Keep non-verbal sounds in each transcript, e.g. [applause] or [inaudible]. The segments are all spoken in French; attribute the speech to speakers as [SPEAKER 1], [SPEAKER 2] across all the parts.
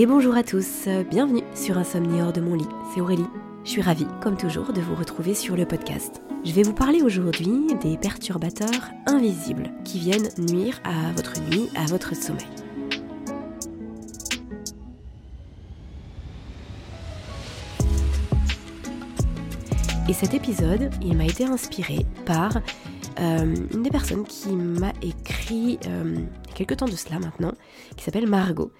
[SPEAKER 1] Et bonjour à tous, bienvenue sur Insomnie hors de mon lit, c'est Aurélie. Je suis ravie, comme toujours, de vous retrouver sur le podcast. Je vais vous parler aujourd'hui des perturbateurs invisibles qui viennent nuire à votre nuit, à votre sommeil. Et cet épisode, il m'a été inspiré par euh, une des personnes qui m'a écrit euh, il y a quelques temps de cela maintenant, qui s'appelle Margot.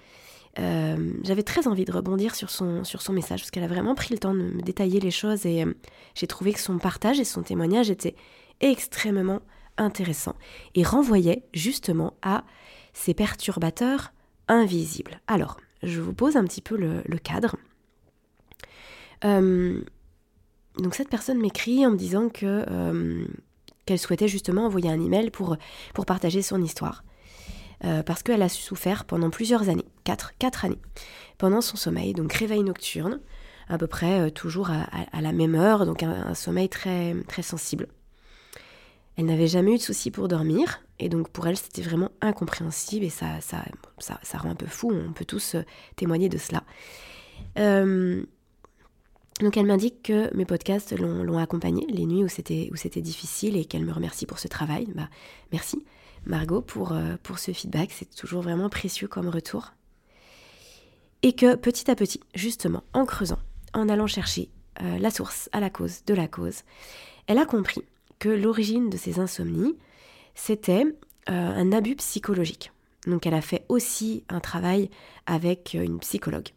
[SPEAKER 1] Euh, j'avais très envie de rebondir sur son, sur son message parce qu'elle a vraiment pris le temps de me détailler les choses et j'ai trouvé que son partage et son témoignage étaient extrêmement intéressants et renvoyaient justement à ces perturbateurs invisibles. Alors, je vous pose un petit peu le, cadre. donc cette personne m'écrit en me disant que qu'elle souhaitait justement envoyer un email pour, pour partager son histoire. Euh, parce qu'elle a souffert pendant plusieurs années, 4, quatre années, pendant son sommeil, donc réveil nocturne, à peu près euh, toujours à, la même heure, donc un, sommeil très, très sensible. Elle n'avait jamais eu de soucis pour dormir, et donc pour elle c'était vraiment incompréhensible, et ça, ça, ça, ça, rend un peu fou, on peut tous euh, témoigner de cela. Donc elle m'indique que mes podcasts l'ont accompagnée les nuits où c'était difficile et qu'elle me remercie pour ce travail. Bah, merci Margot pour, euh, pour ce feedback, c'est toujours vraiment précieux comme retour. Et que petit à petit, justement, en creusant, en allant chercher euh, la source à la cause de la cause, elle a compris que l'origine de ces insomnies, c'était euh, un abus psychologique. Donc elle a fait aussi un travail avec une psychologue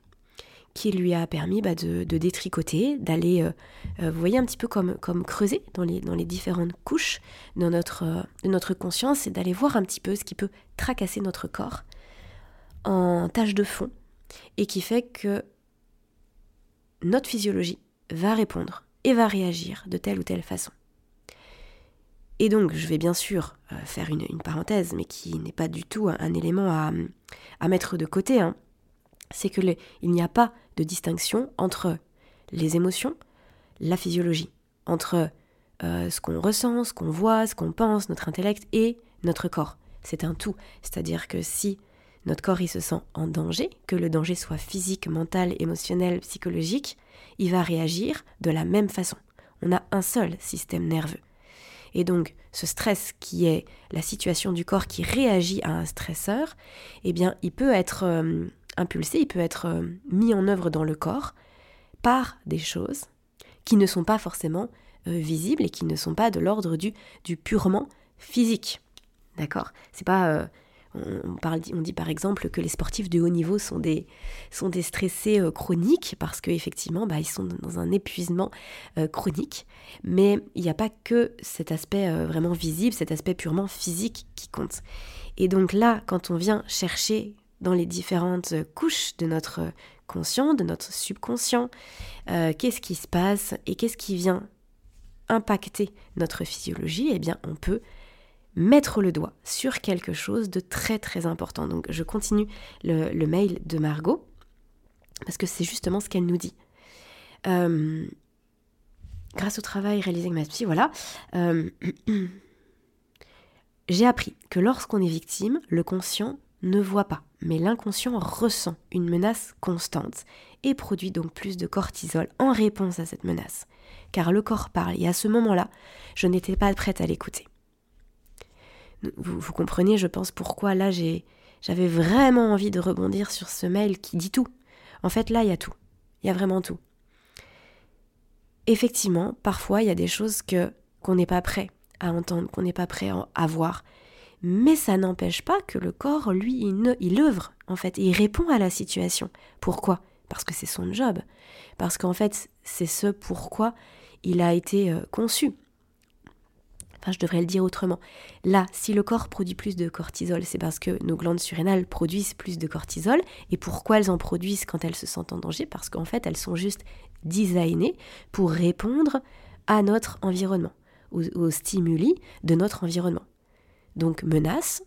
[SPEAKER 1] qui lui a permis bah, de, détricoter, d'aller, euh, euh, vous voyez, un petit peu comme, creuser dans les, différentes couches de notre, euh, de notre conscience et d'aller voir un petit peu ce qui peut tracasser notre corps en tâche de fond et qui fait que notre physiologie va répondre et va réagir de telle ou telle façon. Et donc, je vais bien sûr faire une, parenthèse, mais qui n'est pas du tout un, élément à, à, mettre de côté. Hein. C'est que il n'y a pas de distinction entre les émotions, la physiologie, entre euh, ce qu'on ressent, ce qu'on voit, ce qu'on pense, notre intellect et notre corps. C'est un tout. C'est-à-dire que si notre corps il se sent en danger, que le danger soit physique, mental, émotionnel, psychologique, il va réagir de la même façon. On a un seul système nerveux. Et donc, ce stress qui est la situation du corps qui réagit à un stresseur, eh bien, il peut être euh, impulsé, il peut être euh, mis en œuvre dans le corps par des choses qui ne sont pas forcément euh, visibles et qui ne sont pas de l'ordre du, du purement physique. D'accord? C'est pas. Euh, on, parle, on dit par exemple que les sportifs de haut niveau sont des, sont des stressés chroniques parce qu'effectivement, bah, ils sont dans un épuisement chronique. Mais il n'y a pas que cet aspect vraiment visible, cet aspect purement physique qui compte. Et donc là, quand on vient chercher dans les différentes couches de notre conscient, de notre subconscient, euh, qu'est-ce qui se passe et qu'est-ce qui vient impacter notre physiologie, eh bien on peut mettre le doigt sur quelque chose de très très important. Donc je continue le, mail de Margot, parce que c'est justement ce qu'elle nous dit. Euh, grâce au travail réalisé avec ma psy, voilà, euh, [clears throat] j'ai appris que lorsqu'on est victime, le conscient ne voit pas, mais l'inconscient ressent une menace constante et produit donc plus de cortisol en réponse à cette menace. Car le corps parle et à ce moment-là, je n'étais pas prête à l'écouter. Vous, comprenez, je pense, pourquoi là j'avais vraiment envie de rebondir sur ce mail qui dit tout. En fait, là, il y a tout. Il y a vraiment tout. Effectivement, parfois, il y a des choses que qu'on n'est pas prêt à entendre, qu'on n'est pas prêt à voir, mais ça n'empêche pas que le corps, lui, il, œuvre, en fait, il répond à la situation. Pourquoi? Parce que c'est son job. Parce qu'en fait, c'est ce pourquoi il a été euh, conçu. Enfin, je devrais le dire autrement. Là, si le corps produit plus de cortisol, c'est parce que nos glandes surrénales produisent plus de cortisol. Et pourquoi elles en produisent quand elles se sentent en danger? Parce qu'en fait, elles sont juste designées pour répondre à notre environnement, aux stimuli de notre environnement. Donc menace,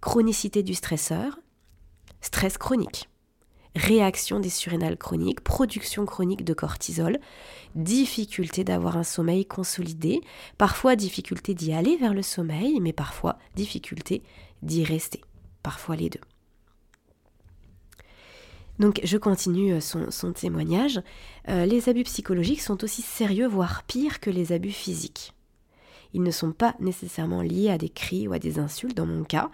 [SPEAKER 1] chronicité du stresseur, stress chronique, réaction des surrénales chroniques, production chronique de cortisol, difficulté d'avoir un sommeil consolidé, parfois difficulté d'y aller vers le sommeil, mais parfois difficulté d'y rester, parfois les deux. Donc je continue son, témoignage. les abus psychologiques sont aussi sérieux, voire pires que les abus physiques. Ils ne sont pas nécessairement liés à des cris ou à des insultes dans mon cas.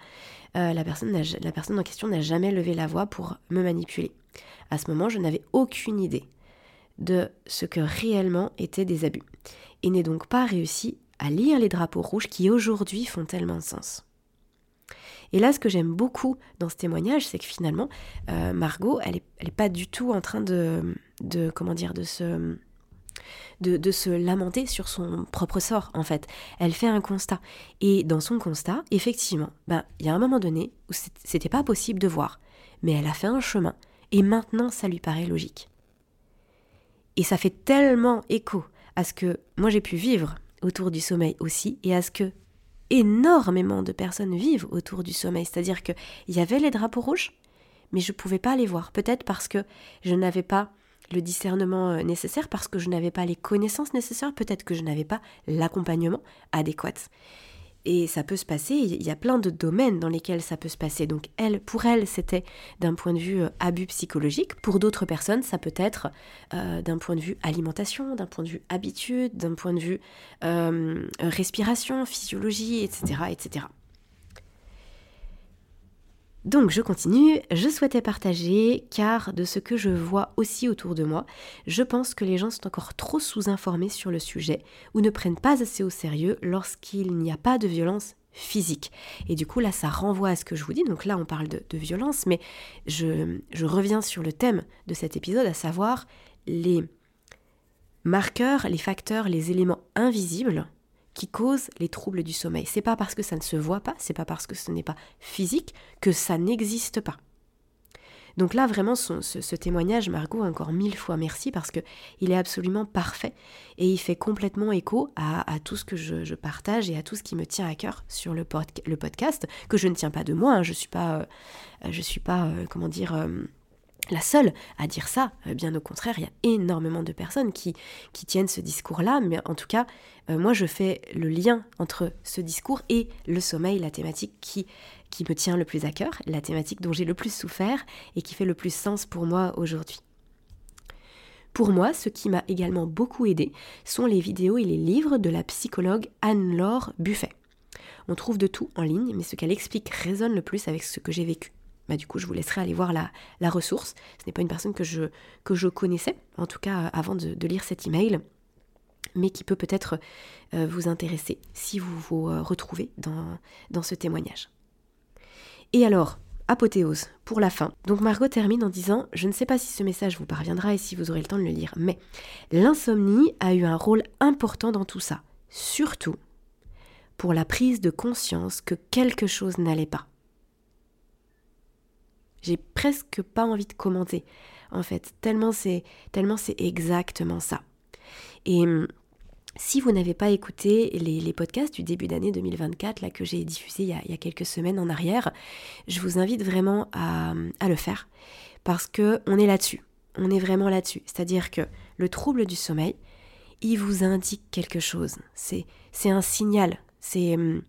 [SPEAKER 1] la, personne la personne en question n'a jamais levé la voix pour me manipuler. À ce moment, je n'avais aucune idée de ce que réellement étaient des abus, et n'ai donc pas réussi à lire les drapeaux rouges qui aujourd'hui font tellement de sens. Et là, ce que j'aime beaucoup dans ce témoignage, c'est que finalement, euh, Margot, elle n'est pas du tout en train de comment dire, de se, de, se lamenter sur son propre sort, en fait. Elle fait un constat. Et dans son constat, effectivement, ben, il y a un moment donné où c'était pas possible de voir. Mais elle a fait un chemin. Et maintenant, ça lui paraît logique. Et ça fait tellement écho à ce que moi j'ai pu vivre autour du sommeil aussi, et à ce que énormément de personnes vivent autour du sommeil. C'est-à-dire qu'il y avait les drapeaux rouges, mais je ne pouvais pas les voir. Peut-être parce que je n'avais pas le discernement euh, nécessaire, parce que je n'avais pas les connaissances nécessaires, peut-être que je n'avais pas l'accompagnement adéquat. Et ça peut se passer, il y a plein de domaines dans lesquels ça peut se passer. Donc elle, pour elle, c'était d'un point de vue euh, abus psychologique. Pour d'autres personnes, ça peut être euh, d'un point de vue alimentation, d'un point de vue habitude, d'un point de vue respiration, physiologie, etc., etc. Donc je continue, je souhaitais partager car de ce que je vois aussi autour de moi, je pense que les gens sont encore trop sous-informés sur le sujet ou ne prennent pas assez au sérieux lorsqu'il n'y a pas de violence physique. Et du coup là ça renvoie à ce que je vous dis, donc là on parle de, violence, mais je, reviens sur le thème de cet épisode, à savoir les marqueurs, les facteurs, les éléments invisibles qui causent les troubles du sommeil. C'est pas parce que ça ne se voit pas, c'est pas parce que ce n'est pas physique que ça n'existe pas. Donc là, vraiment, ce, témoignage, Margot, encore mille fois merci parce que il est absolument parfait et il fait complètement écho à, tout ce que je, partage et à tout ce qui me tient à cœur sur le, podcast, que je ne tiens pas de moi, hein. je suis pas, euh, je suis pas, euh, comment dire. Euh, la seule à dire ça, euh, bien au contraire, il y a énormément de personnes qui, qui tiennent ce discours-là, mais en tout cas, euh, moi je fais le lien entre ce discours et le sommeil, la thématique qui, qui me tient le plus à cœur, la thématique dont j'ai le plus souffert et qui fait le plus sens pour moi aujourd'hui. Pour moi, ce qui m'a également beaucoup aidé sont les vidéos et les livres de la psychologue Anne-Laure Buffet. On trouve de tout en ligne, mais ce qu'elle explique résonne le plus avec ce que j'ai vécu. Bah, du coup, je vous laisserai aller voir la, la ressource. Ce n'est pas une personne que je, que je connaissais, en tout cas avant de, lire cet email, mais qui peut peut-être euh, vous intéresser si vous vous euh, retrouvez dans, dans ce témoignage. Et alors, apothéose pour la fin. Donc Margot termine en disant Je ne sais pas si ce message vous parviendra et si vous aurez le temps de le lire, mais l'insomnie a eu un rôle important dans tout ça, surtout pour la prise de conscience que quelque chose n'allait pas. J'ai presque pas envie de commenter, en fait, tellement c'est tellement c'est exactement ça. Et hum, si vous n'avez pas écouté les, podcasts du début d'année 2024, là que j'ai diffusé il y, a, quelques semaines en arrière, je vous invite vraiment à, à le faire parce que on est là-dessus. On est vraiment là-dessus. C'est-à-dire que le trouble du sommeil, il vous indique quelque chose. C'est c'est un signal. C'est hum,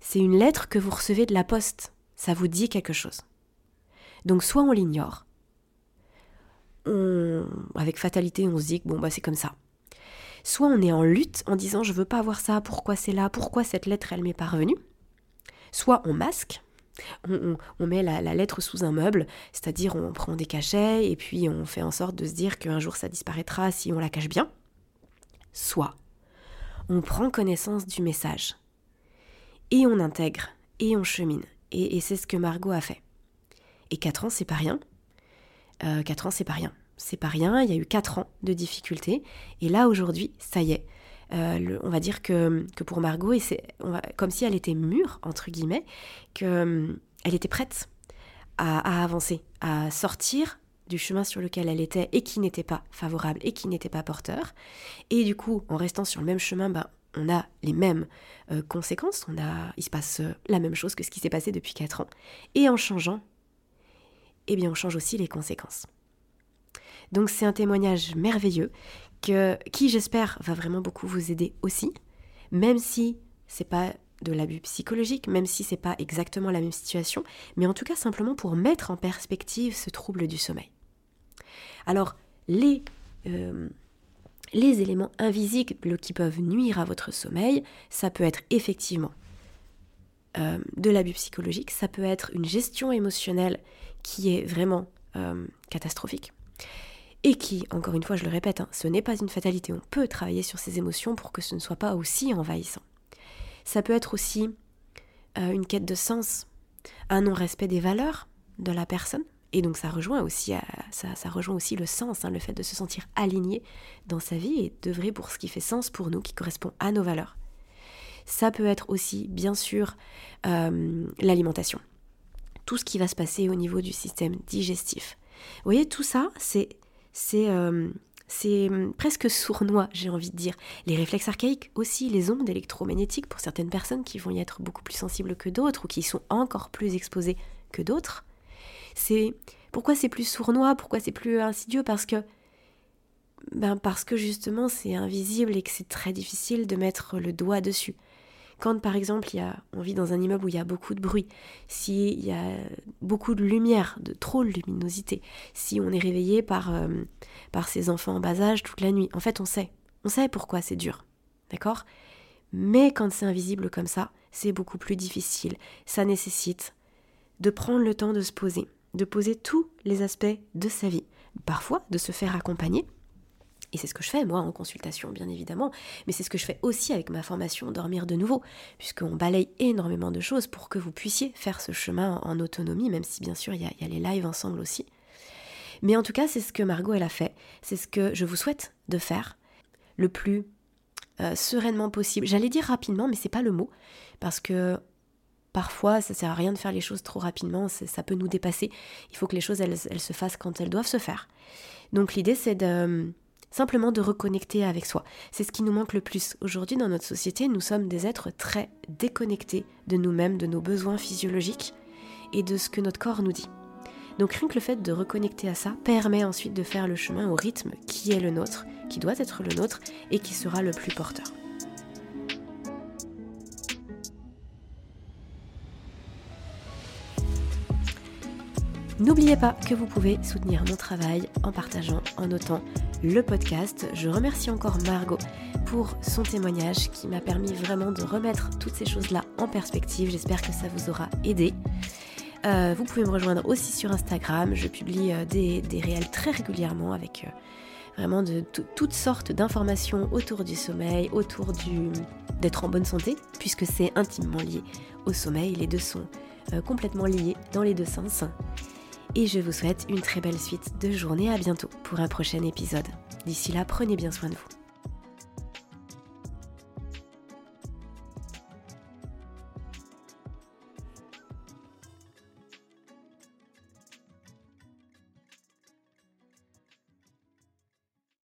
[SPEAKER 1] c'est une lettre que vous recevez de la poste. Ça vous dit quelque chose. Donc soit on l'ignore, avec fatalité on se dit que bon bah c'est comme ça. Soit on est en lutte en disant je veux pas avoir ça, pourquoi c'est là, pourquoi cette lettre elle m'est parvenue. Soit on masque, on, met la, lettre sous un meuble, c'est-à-dire on prend des cachets et puis on fait en sorte de se dire qu'un jour ça disparaîtra si on la cache bien. Soit on prend connaissance du message et on intègre et on chemine. et c'est ce que Margot a fait. Et 4 ans, c'est pas rien. Euh, 4 ans, c'est pas rien. C'est pas rien, il y a eu 4 ans de difficultés. Et là, aujourd'hui, ça y est. Euh, on va dire que, que pour Margot, et c'est comme si elle était mûre, entre guillemets, qu'elle était prête à, avancer, à sortir du chemin sur lequel elle était et qui n'était pas favorable et qui n'était pas porteur. Et du coup, en restant sur le même chemin, ben, on a les mêmes euh, conséquences, on a, il se passe euh, la même chose que ce qui s'est passé depuis 4 ans. Et en changeant, eh bien on change aussi les conséquences. Donc c'est un témoignage merveilleux que, qui j'espère va vraiment beaucoup vous aider aussi, même si c'est pas de l'abus psychologique, même si c'est pas exactement la même situation, mais en tout cas simplement pour mettre en perspective ce trouble du sommeil. Alors, les, euh, les éléments invisibles qui peuvent nuire à votre sommeil, ça peut être effectivement euh, de l'abus psychologique, ça peut être une gestion émotionnelle qui est vraiment euh, catastrophique. Et qui, encore une fois, je le répète, hein, ce n'est pas une fatalité. On peut travailler sur ses émotions pour que ce ne soit pas aussi envahissant. Ça peut être aussi euh, une quête de sens, un non-respect des valeurs de la personne. Et donc ça rejoint aussi, ça, rejoint aussi le sens, hein, le fait de se sentir aligné dans sa vie et d'œuvrer pour ce qui fait sens pour nous, qui correspond à nos valeurs. Ça peut être aussi, bien sûr, euh, l'alimentation. Tout ce qui va se passer au niveau du système digestif. Vous voyez, tout ça, c'est c'est euh, presque sournois, j'ai envie de dire. Les réflexes archaïques aussi, les ondes électromagnétiques pour certaines personnes qui vont y être beaucoup plus sensibles que d'autres ou qui sont encore plus exposées que d'autres. C'est pourquoi c'est plus sournois, pourquoi c'est plus insidieux? Parce que ben parce que justement c'est invisible et que c'est très difficile de mettre le doigt dessus. Quand par exemple il y a, on vit dans un immeuble où il y a beaucoup de bruit, s'il y a beaucoup de lumière, de trop de luminosité, si on est réveillé par, euh, par ses enfants en bas âge toute la nuit, en fait on sait, on sait pourquoi c'est dur, d'accord? Mais quand c'est invisible comme ça, c'est beaucoup plus difficile. Ça nécessite de prendre le temps de se poser, de poser tous les aspects de sa vie, parfois de se faire accompagner et c'est ce que je fais, moi, en consultation, bien évidemment, mais c'est ce que je fais aussi avec ma formation Dormir de nouveau, puisqu'on balaye énormément de choses pour que vous puissiez faire ce chemin en autonomie, même si bien sûr il y a, les lives ensemble aussi. Mais en tout cas, c'est ce que Margot, elle a fait, c'est ce que je vous souhaite de faire le plus euh, sereinement possible. J'allais dire rapidement, mais c'est pas le mot, parce que parfois, ça sert à rien de faire les choses trop rapidement, ça peut nous dépasser. Il faut que les choses, elles se fassent quand elles doivent se faire. Donc l'idée, c'est de simplement de reconnecter avec soi. C'est ce qui nous manque le plus. Aujourd'hui, dans notre société, nous sommes des êtres très déconnectés de nous-mêmes, de nos besoins physiologiques et de ce que notre corps nous dit. Donc rien que le fait de reconnecter à ça permet ensuite de faire le chemin au rythme qui est le nôtre, qui doit être le nôtre et qui sera le plus porteur. N'oubliez pas que vous pouvez soutenir mon travail en partageant, en notant le podcast. Je remercie encore Margot pour son témoignage qui m'a permis vraiment de remettre toutes ces choses-là en perspective. J'espère que ça vous aura aidé. Euh, vous pouvez me rejoindre aussi sur Instagram. Je publie euh, des, réels très régulièrement avec euh, vraiment de toutes sortes d'informations autour du sommeil, autour d'être en bonne santé, puisque c'est intimement lié au sommeil. Les deux sont complètement liés dans les deux sens et je vous souhaite une très belle suite de journée. À bientôt pour un prochain épisode. D'ici là, prenez bien soin de vous.